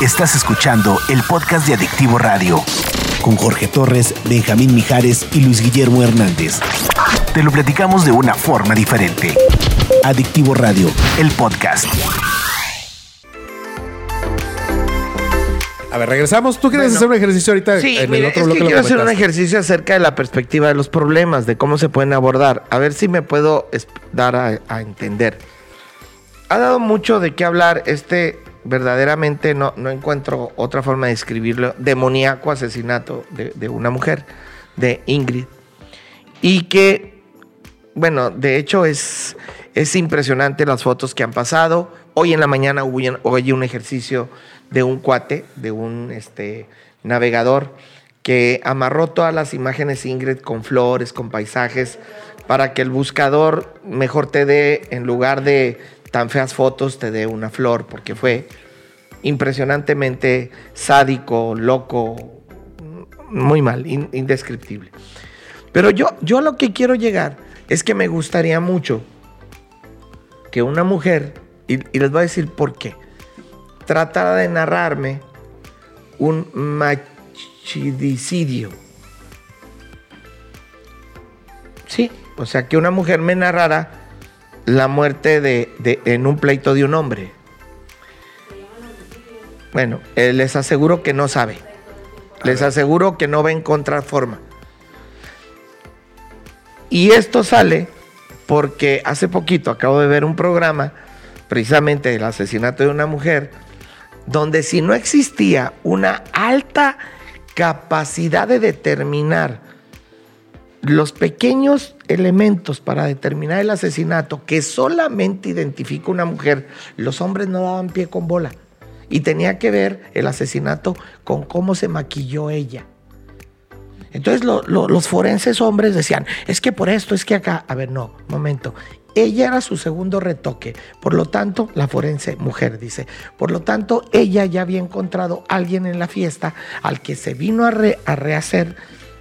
Estás escuchando el podcast de Adictivo Radio. Con Jorge Torres, Benjamín Mijares y Luis Guillermo Hernández. Te lo platicamos de una forma diferente. Adictivo Radio, el podcast. A ver, regresamos. ¿Tú quieres hacer un ejercicio ahorita Sí, en mire, el otro es bloque? que quiero hacer un ejercicio acerca de la perspectiva de los problemas, de cómo se pueden abordar. A ver si me puedo dar a, a entender. Ha dado mucho de qué hablar este, verdaderamente no, no encuentro otra forma de describirlo, demoníaco asesinato de, de una mujer, de Ingrid. Y que, bueno, de hecho es, es impresionante las fotos que han pasado. Hoy en la mañana hubo hoy un ejercicio de un cuate, de un este, navegador, que amarró todas las imágenes Ingrid con flores, con paisajes, para que el buscador mejor te dé, en lugar de tan feas fotos, te dé una flor, porque fue impresionantemente sádico, loco, muy mal, in- indescriptible. Pero yo, yo lo que quiero llegar es que me gustaría mucho que una mujer, y, les voy a decir por qué, tratara de narrarme un machidicidio. Sí, o sea, que una mujer me narrara la muerte de- en un pleito de un hombre. Bueno, eh, les aseguro que no sabe. Les aseguro que no va a encontrar forma. Y esto sale porque hace poquito acabo de ver un programa, precisamente del asesinato de una mujer, donde si no existía una alta capacidad de determinar los pequeños elementos para determinar el asesinato que solamente identifica una mujer, los hombres no daban pie con bola. Y tenía que ver el asesinato con cómo se maquilló ella. Entonces lo- lo- los forenses hombres decían, es que por esto, es que acá. A ver, no, momento. Ella era su segundo retoque. Por lo tanto, la forense mujer dice, por lo tanto, ella ya había encontrado a alguien en la fiesta al que se vino a, a rehacer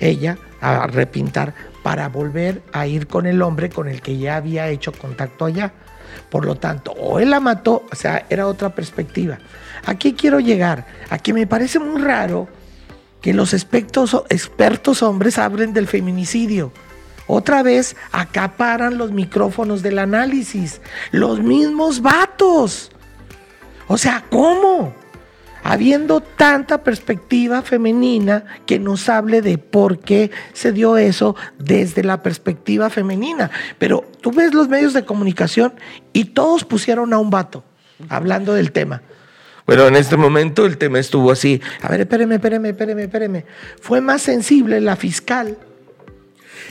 ella, a repintar, para volver a ir con el hombre con el que ya había hecho contacto allá. Por lo tanto, o él la mató, o sea, era otra perspectiva. Aquí quiero llegar, a que me parece muy raro que los expertos, expertos hombres hablen del feminicidio. Otra vez acaparan los micrófonos del análisis. Los mismos vatos. O sea, ¿cómo? Habiendo tanta perspectiva femenina que nos hable de por qué se dio eso desde la perspectiva femenina. Pero tú ves los medios de comunicación y todos pusieron a un vato hablando del tema. Bueno, en este momento el tema estuvo así. A ver, espéreme, espéreme, espéreme, espéreme. Fue más sensible la fiscal.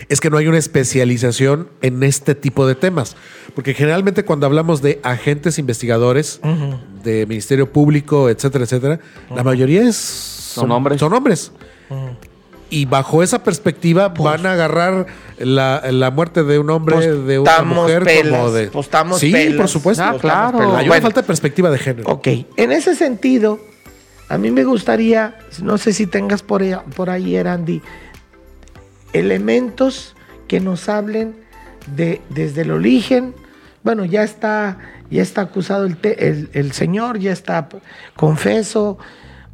Es que no hay una especialización en este tipo de temas. Porque generalmente cuando hablamos de agentes investigadores, de Ministerio Público, etcétera, etcétera, la mayoría es, son, hombres. Son hombres. Y bajo esa perspectiva van a agarrar la, la muerte de un hombre, de una mujer pelas, como de... postamos sí, pelas, por supuesto. Ah, claro. Hay una Bueno, falta de perspectiva de género. Ok, en ese sentido, a mí me gustaría, no sé si tengas por ahí, por ahí Erandi, elementos que nos hablen de desde el origen. Bueno, ya está, ya está acusado el, te- el, el señor, ya está confeso.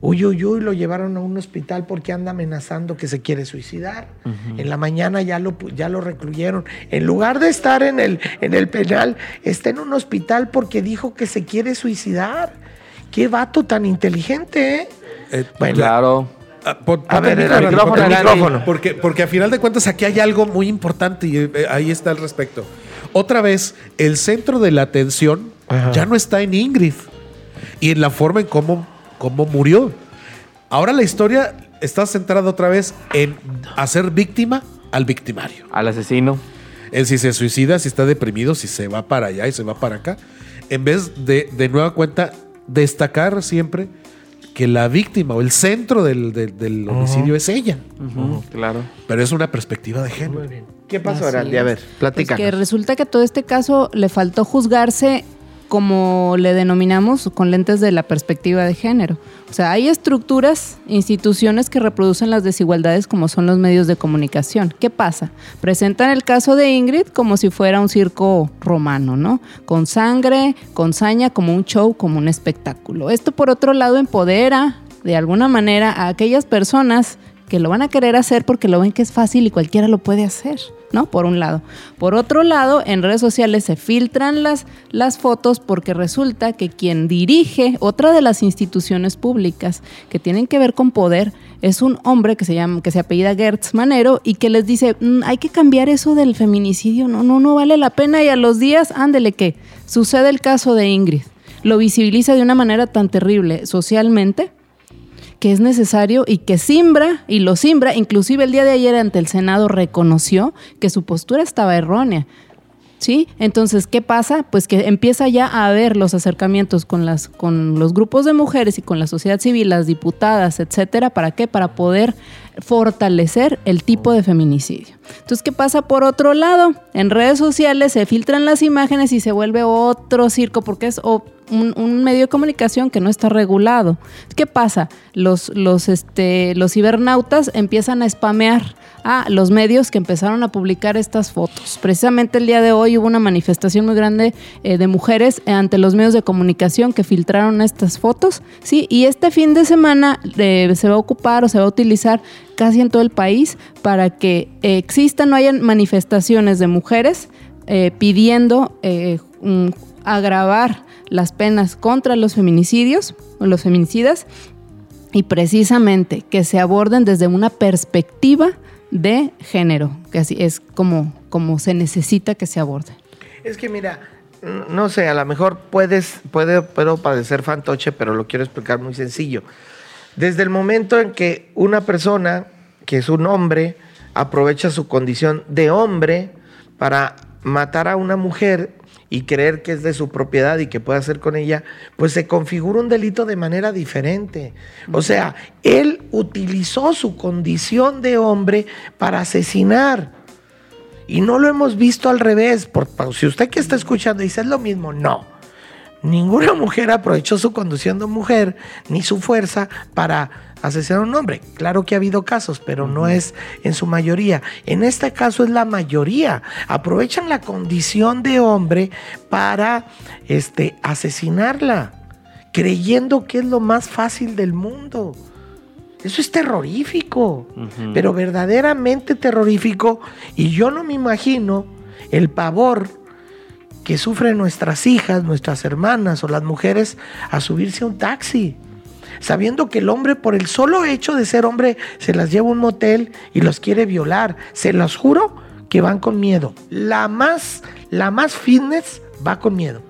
Uy, uy, uy, lo llevaron a un hospital porque anda amenazando que se quiere suicidar. En la mañana ya lo, ya lo recluyeron. En lugar de estar en el, en el penal, está en un hospital porque dijo que se quiere suicidar. Qué vato tan inteligente, ¿eh? Eh, Bueno, Claro. Ah, A ver, el micrófono, el micrófono. Porque, porque a final de cuentas aquí hay algo muy importante y eh, ahí está al respecto. Otra vez, el centro de la atención Ajá. ya no está en Ingrid y en la forma en cómo, cómo murió. Ahora la historia está centrada otra vez en hacer víctima al victimario. Al asesino. En si se suicida, si está deprimido, si se va para allá y se va para acá. En vez de, de nueva cuenta, destacar siempre que la víctima o el centro del, del- del homicidio es ella. Claro. Pero es una perspectiva de género. Muy bien. ¿Qué pasó, Arandi? A ver, Pues platícanos. que resulta que todo este caso le faltó juzgarse como le denominamos, con lentes de la perspectiva de género. O sea, hay estructuras, instituciones que reproducen las desigualdades como son los medios de comunicación. ¿Qué pasa? Presentan el caso de Ingrid como si fuera un circo romano, ¿no? Con sangre, con saña, como un show, como un espectáculo. Esto, por otro lado, empodera de alguna manera a aquellas personas que lo van a querer hacer porque lo ven que es fácil y cualquiera lo puede hacer. ¿no? Por un lado. Por otro lado, en redes sociales se filtran las, las fotos porque resulta que quien dirige otra de las instituciones públicas que tienen que ver con poder es un hombre que se llama, que se apellida Gertz Manero y que les dice, mm, hay que cambiar eso del feminicidio, no, no, no vale la pena y a los días, ándele que sucede el caso de Ingrid. Lo visibiliza de una manera tan terrible socialmente que es necesario y que simbra y lo simbra, inclusive el día de ayer ante el Senado reconoció que su postura estaba errónea. ¿Sí? Entonces, ¿qué pasa? Pues que empieza ya a haber los acercamientos con, las, con los grupos de mujeres y con la sociedad civil, las diputadas, etcétera. ¿Para qué? Para poder fortalecer el tipo de feminicidio. Entonces, ¿qué pasa por otro lado? En redes sociales se filtran las imágenes y se vuelve otro circo porque es un, medio de comunicación que no está regulado. ¿Qué pasa? Los, los, este, los cibernautas empiezan a spamear a los medios que empezaron a publicar estas fotos. Precisamente el día de hoy hubo una manifestación muy grande eh, de mujeres ante los medios de comunicación que filtraron estas fotos, ¿sí? Y este fin de semana eh, se va a ocupar o se va a utilizar casi en todo el país para que existan o hayan manifestaciones de mujeres eh, pidiendo agravar las penas contra los feminicidios o los feminicidas y precisamente que se aborden desde una perspectiva de género, que así es como, como se necesita que se aborde. Es que mira, no sé, a lo mejor puedes, puede, puedo padecer fantoche, pero lo quiero explicar muy sencillo. Desde el momento en que una persona, que es un hombre, aprovecha su condición de hombre para matar a una mujer y creer que es de su propiedad y que puede hacer con ella, pues se configura un delito de manera diferente. O sea, él utilizó su condición de hombre para asesinar. Y no lo hemos visto al revés. Por, si usted que está escuchando dice es lo mismo, no. Ninguna mujer aprovechó su condición de mujer ni su fuerza para asesinar a un hombre. Claro que ha habido casos, pero no es en su mayoría. En este caso es la mayoría. Aprovechan la condición de hombre para este, asesinarla, creyendo que es lo más fácil del mundo. Eso es terrorífico, pero verdaderamente terrorífico. Y yo no me imagino el pavor que sufren nuestras hijas, nuestras hermanas o las mujeres a subirse a un taxi, sabiendo que el hombre por el solo hecho de ser hombre se las lleva a un motel y los quiere violar. Se los juro que van con miedo. La más, la más fitness va con miedo.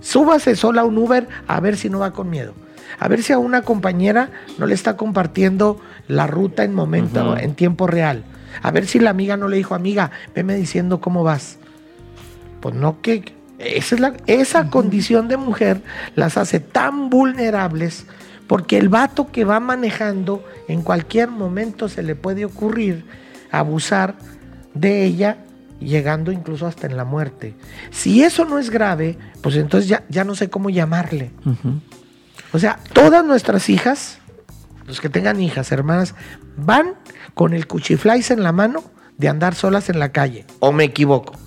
Súbase sola a un Uber a ver si no va con miedo. A ver si a una compañera no le está compartiendo la ruta en momento, en tiempo real. A ver si la amiga no le dijo, amiga, veme diciendo cómo vas. Pues no que esa, es la, esa condición de mujer las hace tan vulnerables porque el vato que va manejando en cualquier momento se le puede ocurrir abusar de ella llegando incluso hasta en la muerte. Si eso no es grave, pues entonces ya, ya no sé cómo llamarle. O sea, todas nuestras hijas, los que tengan hijas, hermanas, van con el cuchiflais en la mano de andar solas en la calle. ¿O me equivoco?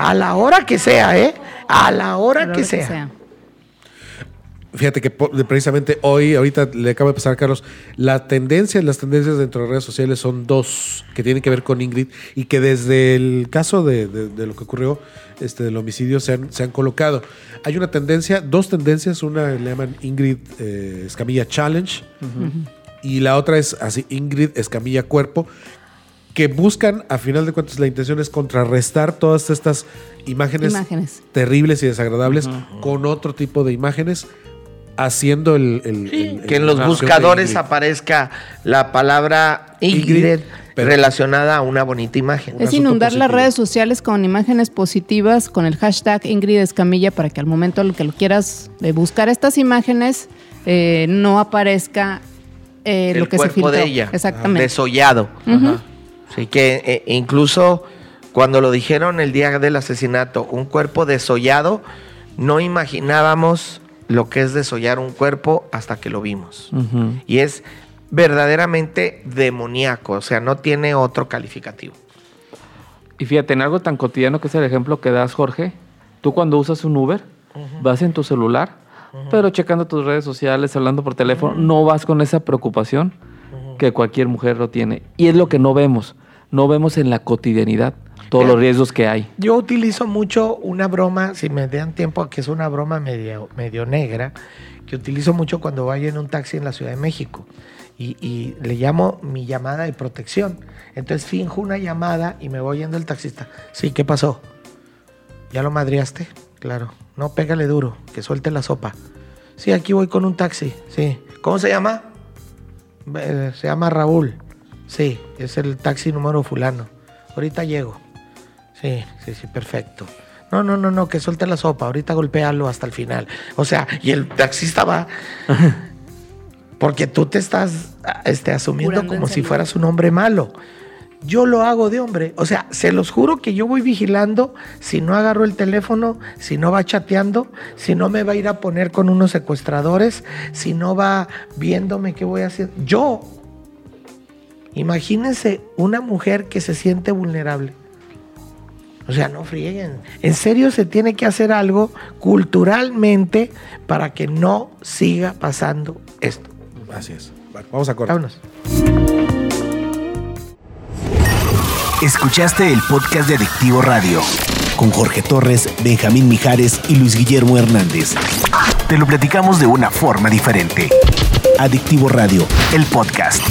A la hora que sea, ¿eh? A la hora, que, sea. Fíjate que precisamente hoy, ahorita le acabo de pasar a Carlos, la tendencia, las tendencias dentro de redes sociales son dos que tienen que ver con Ingrid y que desde el caso de, lo que ocurrió este, del homicidio se han, se han, colocado. Hay una tendencia, dos tendencias, una le llaman Ingrid eh, Escamilla Challenge y la otra es así, Ingrid Escamilla Cuerpo, que buscan, a final de cuentas, la intención es contrarrestar todas estas imágenes, terribles y desagradables con otro tipo de imágenes, haciendo el... que en los buscadores aparezca la palabra Ingrid, relacionada a una bonita imagen. Es inundar las redes sociales con imágenes positivas, con el hashtag Ingrid Escamilla, para que al momento que lo quieras de buscar estas imágenes, eh, no aparezca eh, lo que se filtró. de ella. Exactamente. Desollado. Sí, que eh, incluso cuando lo dijeron el día del asesinato, un cuerpo desollado, no imaginábamos lo que es desollar un cuerpo hasta que lo vimos. Y es verdaderamente demoníaco, o sea, no tiene otro calificativo. Y fíjate, en algo tan cotidiano que es el ejemplo que das, Jorge, tú cuando usas un Uber, vas en tu celular, pero checando tus redes sociales, hablando por teléfono, no vas con esa preocupación que cualquier mujer lo tiene. Y es lo que no vemos, no vemos en la cotidianidad todos los riesgos que hay. Yo utilizo mucho una broma, si me dan tiempo, que es una broma medio, medio negra, que utilizo mucho cuando voy en un taxi en la Ciudad de México. Y, y le llamo mi llamada de protección. Entonces finjo una llamada y me voy yendo el taxista. Sí, ¿qué pasó? ¿Ya lo madriaste? Claro. No, pégale duro, que suelte la sopa. Sí, aquí voy con un taxi. Sí. ¿Cómo se llama? Se llama Raúl. Sí, es el taxi número fulano. Ahorita llego. Sí, sí, sí, perfecto. No, no, no, no, que suelte la sopa. Ahorita golpéalo hasta el final. O sea, y el taxista va. Porque tú te estás este, asumiendo como si fueras un hombre malo. Yo lo hago de hombre. O sea, se los juro que yo voy vigilando si no agarro el teléfono, si no va chateando, si no me va a ir a poner con unos secuestradores, si no va viéndome qué voy a hacer. Yo, imagínense una mujer que se siente vulnerable. O sea, no frieguen. En serio se tiene que hacer algo culturalmente para que no siga pasando esto. Así es. Vamos a cortar. Vámonos. Escuchaste el podcast de Adictivo Radio con Jorge Torres, Benjamín Mijares y Luis Guillermo Hernández. Te lo platicamos de una forma diferente. Adictivo Radio, el podcast.